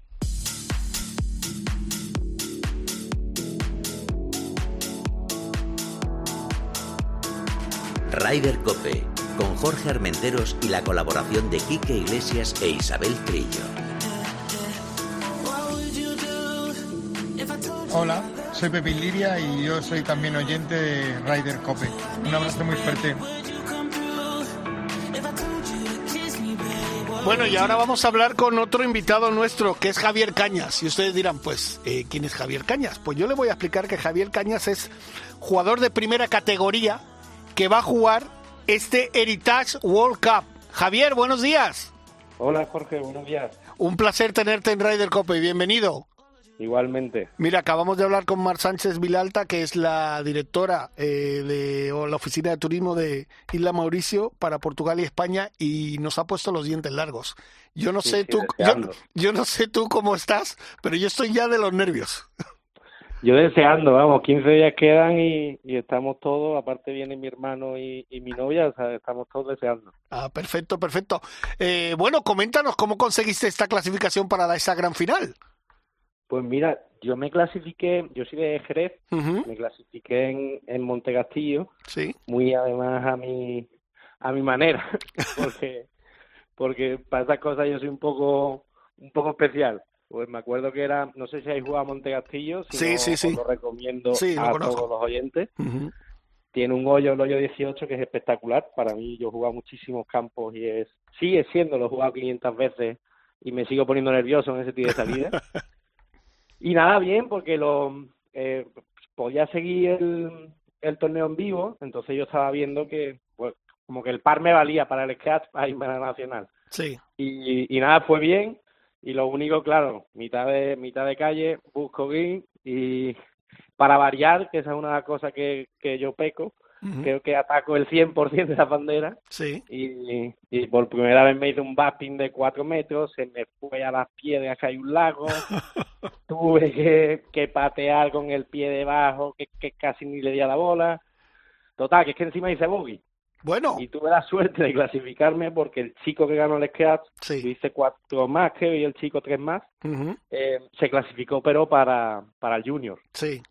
Rider Cope, con Jorge Armenteros y la colaboración de Quique Iglesias e Isabel Trillo. Hola, soy Pepe Liria y yo soy también oyente de Rider Cope. Un abrazo muy fuerte. Bueno, y ahora vamos a hablar con otro invitado nuestro, que es Javier Cañas. Y ustedes dirán, pues, eh, ¿quién es Javier Cañas? Pues yo le voy a explicar que Javier Cañas es jugador de primera categoría que va a jugar este Heritage World Cup. Javier, buenos días. Hola Jorge, buenos días. Un placer tenerte en Ryder Copa y bienvenido. Igualmente. Mira, acabamos de hablar con Mar Sánchez Vilalta, que es la directora eh, de la oficina de turismo de Isla Mauricio para Portugal y España y nos ha puesto los dientes largos. Yo no sé tú, yo no sé tú cómo estás, pero yo estoy ya de los nervios. Yo deseando, vamos, 15 días quedan y, estamos todos, aparte viene mi hermano y, mi novia, o sea, estamos todos deseando. Ah, perfecto, perfecto. Eh, bueno, coméntanos cómo conseguiste esta clasificación para esa gran final. Pues mira, yo me clasifiqué, yo soy de Jerez, me clasifiqué en, en Montegastillo, sí. muy además a mi, a mi manera, <laughs> porque, porque para estas cosas yo soy un poco, un poco especial. Pues me acuerdo que era, no sé si hay jugado a Montegastillo, si sí, sí, lo recomiendo a todos los oyentes. Tiene un hoyo, el hoyo 18, que es espectacular. Para mí, yo he jugado muchísimos campos y es sigue siendo, lo he jugado 500 veces y me sigo poniendo nervioso en ese tipo de salida. <laughs> y nada, bien, porque lo eh, podía seguir el, el torneo en vivo, entonces yo estaba viendo que, pues, como que el par me valía para el sketch para irme a la nacional. Sí. Y, y nada, fue bien y lo único, claro, mitad de mitad de calle, busco green y para variar, que esa es una cosa que, que yo peco, creo que ataco el 100% de la bandera. Sí. Y, y por primera vez me hice un bapping de 4 metros, se me fue a las piedras que hay un lago, <laughs> tuve que, que, patear con el pie debajo, que, que casi ni le di a la bola. Total, que es que encima hice bogey. Bueno. Y tuve la suerte de clasificarme porque el chico que ganó el Scratch, hice cuatro más que y el chico tres más, eh, se clasificó pero para, para el Junior. Sí.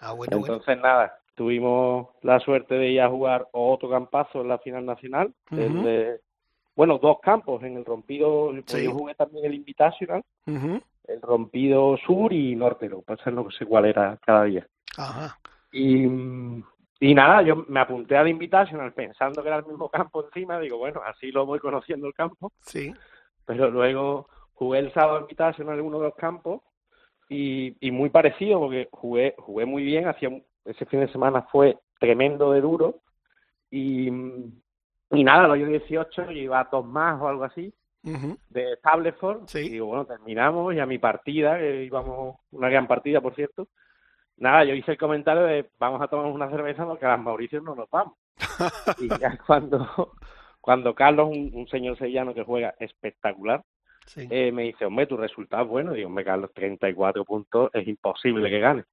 Ah, bueno, Entonces nada, tuvimos la suerte de ir a jugar otro campazo en la final nacional. bueno, dos campos en el rompido, yo jugué también el Invitational, el rompido sur y norte, lo que pasa es no sé cuál era cada día. Ajá. Y y nada, yo me apunté al Invitational pensando que era el mismo campo encima, digo, bueno, así lo voy conociendo el campo. Sí. Pero luego jugué el sábado Invitational en uno de los campos y, y muy parecido porque jugué jugué muy bien, hacía ese fin de semana fue tremendo de duro y, y nada, lo yo 18 yo iba a dos más o algo así de Stableford sí. y digo, bueno, terminamos y a mi partida, que íbamos una gran partida por cierto, nada, yo hice el comentario de vamos a tomar una cerveza porque a las Mauricios no nos vamos. <laughs> y ya cuando, cuando Carlos, un, señor sevillano que juega espectacular, eh, me dice, hombre, tu resultado es bueno. Digo, hombre, Carlos, 34 puntos, es imposible que gane.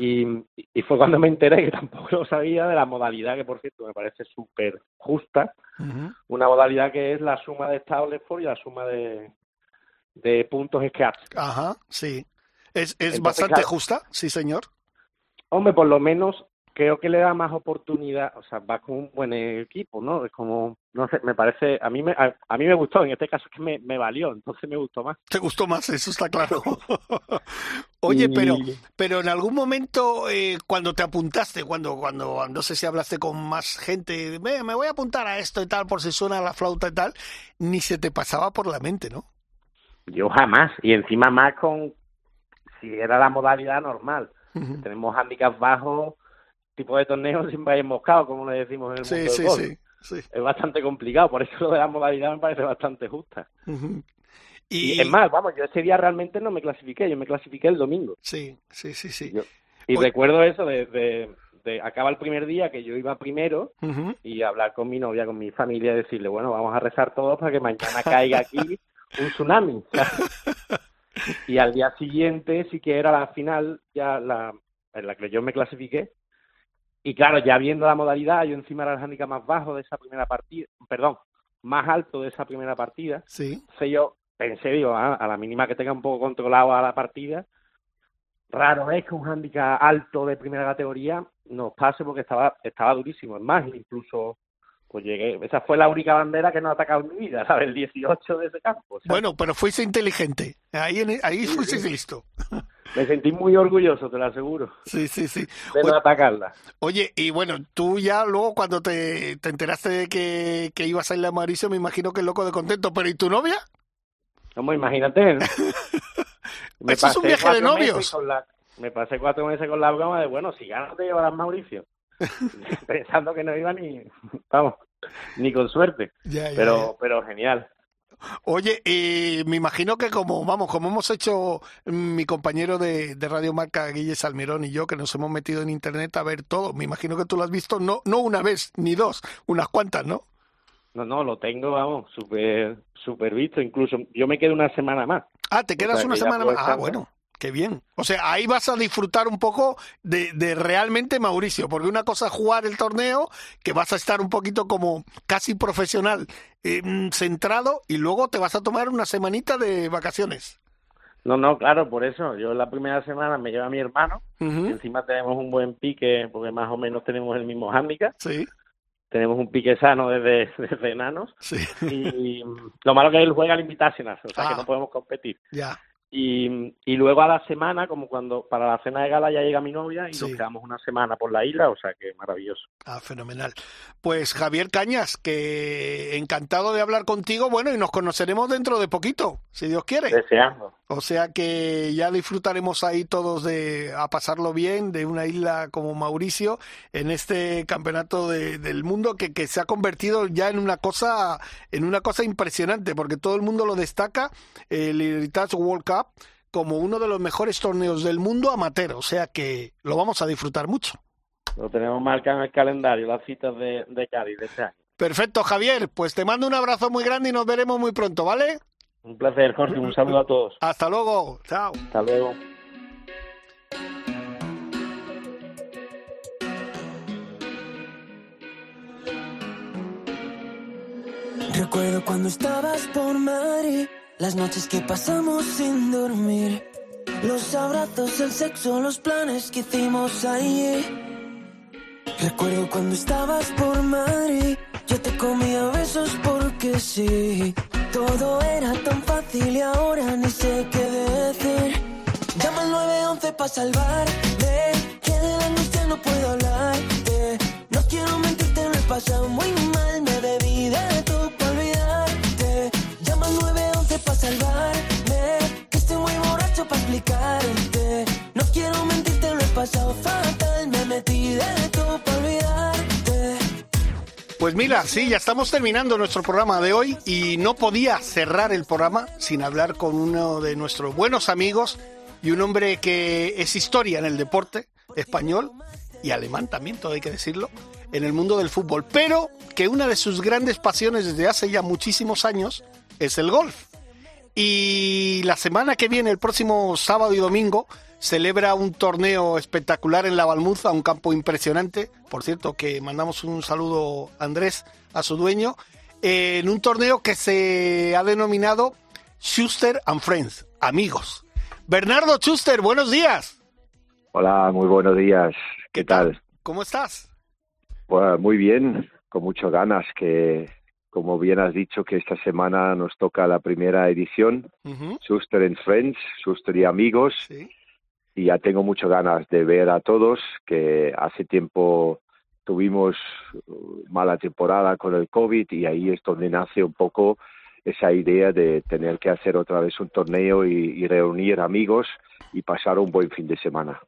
Y, y, fue cuando me enteré, que tampoco lo sabía, de la modalidad que, por cierto, me parece súper justa. Una modalidad que es la suma de Stableford y la suma de, de puntos Scratch. Ajá, sí. ¿Es, es bastante justa? Sí, señor. Hombre, por lo menos creo que le da más oportunidad, o sea, va con un buen equipo, ¿no? Es como, no sé, me parece, a mí me, a, mí me gustó, en este caso es que me, me, valió, entonces me gustó más. Te gustó más, eso está claro. <laughs> Oye, pero, pero en algún momento eh, cuando te apuntaste, cuando, cuando, no sé si hablaste con más gente, me, me voy a apuntar a esto y tal, por si suena la flauta y tal, ni se te pasaba por la mente, ¿no? Yo jamás, y encima más con, si era la modalidad normal. <laughs> Tenemos handicaps bajos, tipo de torneo <laughs> siempre hay emboscado, como le decimos en el mundo del golf. Sí, sí, Es bastante complicado, por eso lo de la modalidad me parece bastante justa. y... es más, vamos, yo ese día realmente no me clasifiqué, yo me clasifiqué el domingo. Sí, sí, sí, sí. y pues recuerdo eso de, de, acaba el primer día que yo iba primero y hablar con mi novia, con mi familia, y decirle, bueno, vamos a rezar todos para que mañana caiga aquí <laughs> un tsunami. Y al día siguiente sí que era la final, ya la en la que yo me clasifiqué, y claro, ya viendo la modalidad, yo encima era el handicap más bajo de esa primera partida, perdón, más alto de esa primera partida. Sí. Sé yo, pensé, digo, ah, a la mínima que tenga un poco controlado a la partida, raro es que un handicap alto de primera categoría nos pase porque estaba estaba durísimo. Es más, incluso pues llegué, esa fue la única bandera que no ha atacado en mi vida, la del 18 de ese campo. Bueno, pero fuiste inteligente, ahí, ahí fuiste listo. Me sentí muy orgulloso, te lo aseguro. Sí, sí, sí. De no atacarla. Oye, y bueno, tú ya luego cuando te, te enteraste de que, que ibas a ir a Mauricio, me imagino que loco de contento, pero ¿y tu novia? No, imagínate. <laughs> me Eso es un viaje de novios. me pasé cuatro meses con la broma de, bueno, si ya no te llevarás Mauricio. <laughs> Pensando que no iba ni, <laughs> vamos, ni con suerte. pero, pero genial. Oye, y me imagino que como, vamos, como hemos hecho mi compañero de, Radio Marca, Guille Salmerón y yo, que nos hemos metido en internet a ver todo, me imagino que tú lo has visto no, no una vez ni dos, unas cuantas, ¿no? No, no, lo tengo, vamos, súper super visto, incluso yo me quedo una semana más. Ah, te quedas una semana más. Ah, bueno. Qué bien. O sea, ahí vas a disfrutar un poco de, de, realmente Mauricio, porque una cosa es jugar el torneo, que vas a estar un poquito como casi profesional, eh, centrado, y luego te vas a tomar una semanita de vacaciones. No, no, claro, por eso. Yo la primera semana me lleva mi hermano, encima tenemos un buen pique, porque más o menos tenemos el mismo hándicap. Sí. Tenemos un pique sano desde, <laughs> desde enanos. Sí. Y, lo malo que él juega al Invitational, o sea que ah. no podemos competir. Ya. Y, y luego a la semana, como cuando para la cena de gala ya llega mi novia y nos quedamos una semana por la isla, o sea que maravilloso. Ah, fenomenal. Pues Javier Cañas, que encantado de hablar contigo, bueno, y nos conoceremos dentro de poquito, si Dios quiere. Deseando. O sea que ya disfrutaremos ahí todos de a pasarlo bien de una isla como Mauricio en este campeonato del mundo que, que se ha convertido ya en una cosa en una cosa impresionante porque todo el mundo lo destaca el Heritage World Cup como uno de los mejores torneos del mundo amateur, o sea que lo vamos a disfrutar mucho. Lo tenemos marcado en el calendario, las citas de, de Cádiz de este año. Perfecto, Javier. Pues te mando un abrazo muy grande y nos veremos muy pronto, ¿vale? Un placer, Jorge. Un saludo a todos. <laughs> Hasta luego. Chao. Hasta luego. Recuerdo cuando estabas por Madrid, las noches que pasamos sin dormir, los abrazos, el sexo, los planes que hicimos allí. Recuerdo cuando estabas por Madrid, yo te comía besos porque sí. Todo era tan fácil y ahora ni sé qué decir. Llama al 911 para salvarme, que de la angustia no puedo hablarte. No quiero mentirte, lo he pasado muy mal, me debí de todo para olvidarte. Llama al 911 para salvarme, Pues mira, sí, ya estamos terminando nuestro programa de hoy y no podía cerrar el programa sin hablar con uno de nuestros buenos amigos y un hombre que es historia en el deporte español y alemán también, todo hay que decirlo, en el mundo del fútbol, pero que una de sus grandes pasiones desde hace ya muchísimos años es el golf. Y la semana que viene, el próximo sábado y domingo, celebra un torneo espectacular en la Balmuza, un campo impresionante. Por cierto, que mandamos un saludo a Andrés, a su dueño, en un torneo que se ha denominado Schuster and Friends, amigos. Bernardo Schuster, buenos días. Hola, muy buenos días. ¿Qué, tal? ¿Cómo estás? Pues muy bien, con muchas ganas que, como bien has dicho, que esta semana nos toca la primera edición, Schuster and Friends, Schuster y amigos. Sí y ya tengo muchas ganas de ver a todos, que hace tiempo tuvimos uh, mala temporada con el COVID y ahí es donde nace un poco esa idea de tener que hacer otra vez un torneo y, reunir amigos y pasar un buen fin de semana.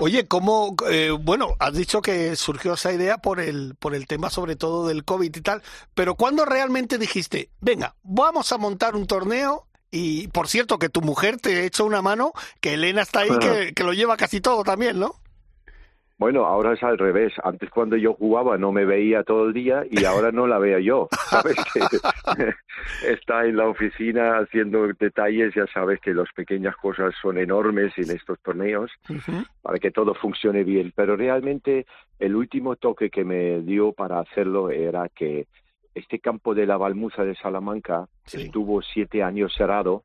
Oye, ¿cómo, eh, bueno, has dicho que surgió esa idea por el, por el tema sobre todo del COVID y tal, pero ¿cuándo realmente dijiste, venga, vamos a montar un torneo? Y por cierto, que tu mujer te echó una mano, que Elena está ahí, que, que lo lleva casi todo también, ¿no? Bueno, ahora es al revés. Antes cuando yo jugaba no me veía todo el día y ahora no la veo yo. <laughs> Sabes que <laughs> está en la oficina haciendo detalles, ya sabes que las pequeñas cosas son enormes en estos torneos para que todo funcione bien. Pero realmente el último toque que me dio para hacerlo era que este campo de la Balmuza de Salamanca estuvo siete años cerrado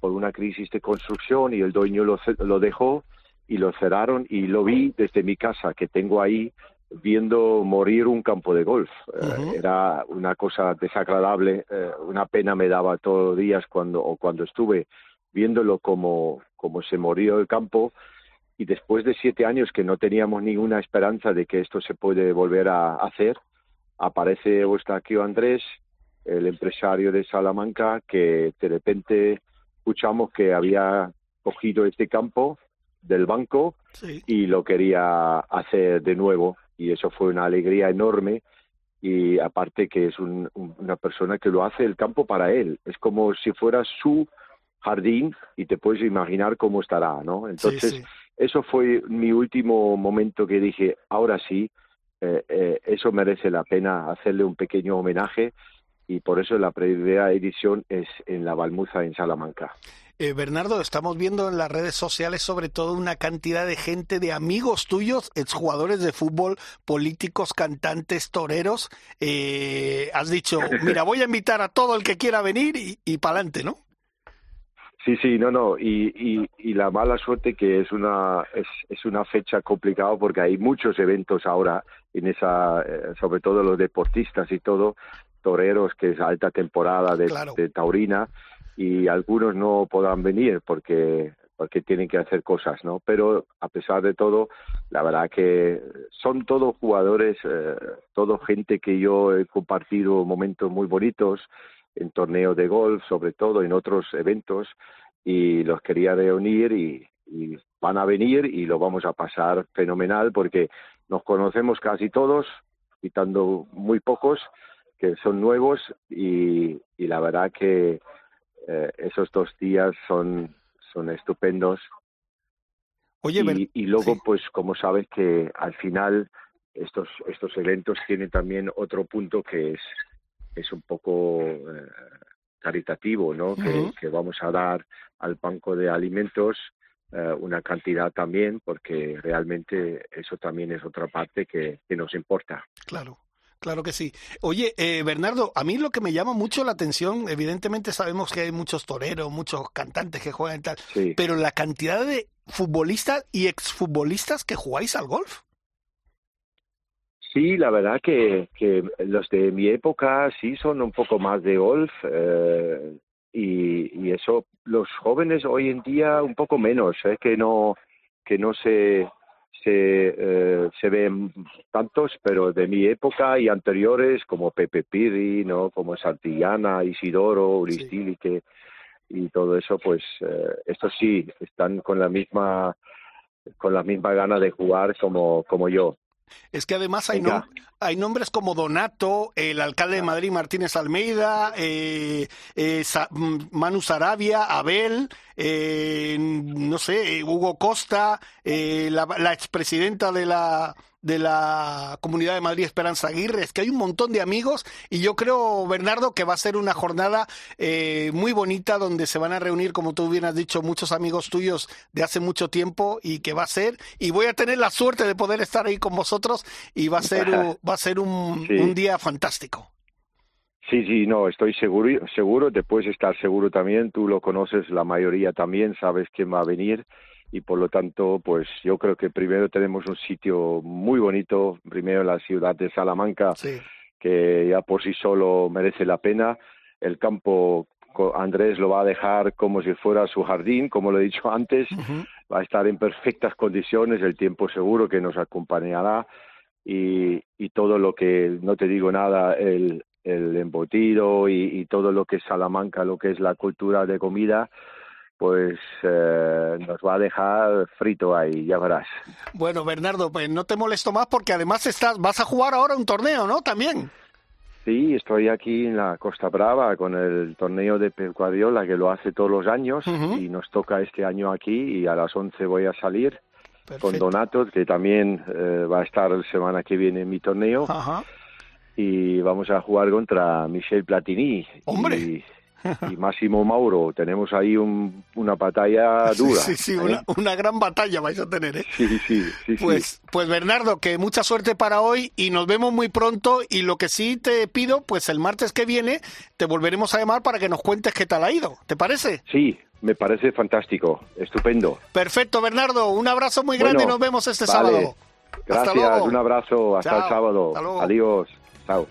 por una crisis de construcción y el dueño lo, lo dejó y lo cerraron y lo vi desde mi casa que tengo ahí viendo morir un campo de golf. Eh, era una cosa desagradable, eh, una pena me daba todos los días cuando, o cuando estuve viéndolo como, como se murió el campo y después de siete años que no teníamos ninguna esperanza de que esto se puede volver a hacer, aparece Eustaquio Andrés, el empresario de Salamanca, que de repente escuchamos que había cogido este campo del banco y lo quería hacer de nuevo. Y eso fue una alegría enorme. Y aparte que es una persona que lo hace el campo para él, es como si fuera su jardín y te puedes imaginar cómo estará, ¿no? Entonces, eso fue mi último momento que dije, ahora sí, eh, eh, eso merece la pena hacerle un pequeño homenaje y por eso la primera edición es en la Balmuza en Salamanca. Eh, Bernardo, estamos viendo en las redes sociales sobre todo una cantidad de gente, de amigos tuyos, exjugadores de fútbol, políticos, cantantes, toreros. Eh, has dicho, <laughs> mira, voy a invitar a todo el que quiera venir y, y para adelante, ¿no? Sí, sí, no, no, y, y, la mala suerte que es una es, es una fecha complicada porque hay muchos eventos ahora en esa, eh, sobre todo los deportistas y todo, toreros que es alta temporada de, de taurina y algunos no podrán venir porque porque tienen que hacer cosas, ¿no? Pero a pesar de todo, la verdad que son todos jugadores, eh, todo gente que yo he compartido momentos muy bonitos en torneos de golf, sobre todo en otros eventos, y los quería reunir y, y van a venir y lo vamos a pasar fenomenal porque nos conocemos casi todos, quitando muy pocos que son nuevos y, y la verdad que eh, esos dos días son, son estupendos. Oye, y, y luego, pues como sabes que al final estos, estos eventos tienen también otro punto que es, es un poco eh, caritativo, ¿no? que, que, vamos a dar al banco de alimentos eh, una cantidad también, porque realmente eso también es otra parte que, que nos importa. Claro. Claro que sí. Oye, eh, Bernardo, a mí lo que me llama mucho la atención, evidentemente sabemos que hay muchos toreros, muchos cantantes que juegan y tal, pero la cantidad de futbolistas y exfutbolistas que jugáis al golf. Sí, la verdad que, que los de mi época sí son un poco más de golf eh, y, y, eso los jóvenes hoy en día un poco menos, ¿eh? que no que no se se, eh, se ven tantos, pero de mi época y anteriores, como Pepe Pirri, ¿no? como Santillana, Isidoro, Uristilique y todo eso, pues eh, estos sí están con la misma con la misma gana de jugar como, como yo. Es que además hay, hay nombres como Donato, el alcalde de Madrid Martínez Almeida, eh, eh, mm, Manu Sarabia, Abel, eh, no sé, Hugo Costa, eh, la, la expresidenta de la de la Comunidad de Madrid Esperanza Aguirre. Es que hay un montón de amigos y yo creo, Bernardo, que va a ser una jornada eh, muy bonita donde se van a reunir, como tú bien has dicho, muchos amigos tuyos de hace mucho tiempo y que va a ser, y voy a tener la suerte de poder estar ahí con vosotros y va a ser, <laughs> va a ser un, un día fantástico. Sí, sí, no, estoy seguro, seguro, te puedes estar seguro también, tú lo conoces la mayoría también, sabes quién va a venir y por lo tanto, pues yo creo que primero tenemos un sitio muy bonito, primero la ciudad de Salamanca, que ya por sí solo merece la pena. El campo Andrés lo va a dejar como si fuera su jardín, como lo he dicho antes, va a estar en perfectas condiciones, el tiempo seguro que nos acompañará y, y todo lo que, no te digo nada, el, el embutido y, y, todo lo que es Salamanca, lo que es la cultura de comida, pues eh, nos va a dejar frito ahí, ya verás. Bueno, Bernardo, pues no te molesto más porque además estás, vas a jugar ahora un torneo, ¿no? También. Sí, estoy aquí en la Costa Brava con el torneo de Pep Guardiola que lo hace todos los años y nos toca este año aquí y a las 11 voy a salir con Donato que también eh, va a estar la semana que viene en mi torneo y vamos a jugar contra Michel Platini. ¡Hombre! Y, y Máximo Mauro. Tenemos ahí un, una batalla <laughs> dura. Sí, sí, una, ¿eh? una, gran batalla vais a tener, ¿eh? Sí, sí, sí. Pues, pues Bernardo, que mucha suerte para hoy y nos vemos muy pronto. Y lo que sí te pido, pues el martes que viene te volveremos a llamar para que nos cuentes qué tal ha ido. ¿Te parece? Sí, me parece fantástico, estupendo. Perfecto, Bernardo. Un abrazo muy grande y nos vemos este vale. sábado. Gracias, hasta luego. un abrazo, hasta Chao. el sábado. Hasta luego. Adiós. Chao.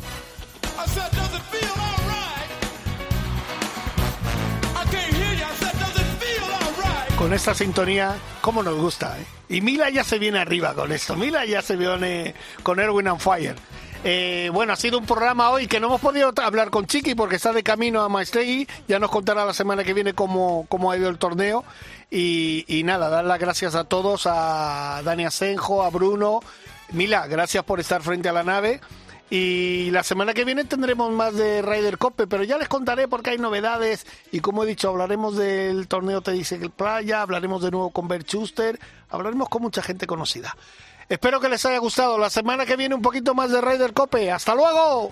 Con esta sintonía, ¿cómo nos gusta? eh? Y Mila ya se viene arriba con esto. Mila ya se viene con Erwin and Fire. Eh, bueno, ha sido un programa hoy que no hemos podido hablar con Chiqui porque está de camino a Maestregui. Ya nos contará la semana que viene cómo, cómo ha ido el torneo. Y, nada, dar las gracias a todos, a Dani Asenjo, a Bruno. Mila, gracias por estar frente a la nave. Y la semana que viene tendremos más de Ryder Cope, pero ya les contaré porque hay novedades. Y como he dicho, hablaremos del torneo Te dice el Playa, hablaremos de nuevo con Bert Schuster, hablaremos con mucha gente conocida. Espero que les haya gustado. La semana que viene un poquito más de Raider Cope. ¡Hasta luego!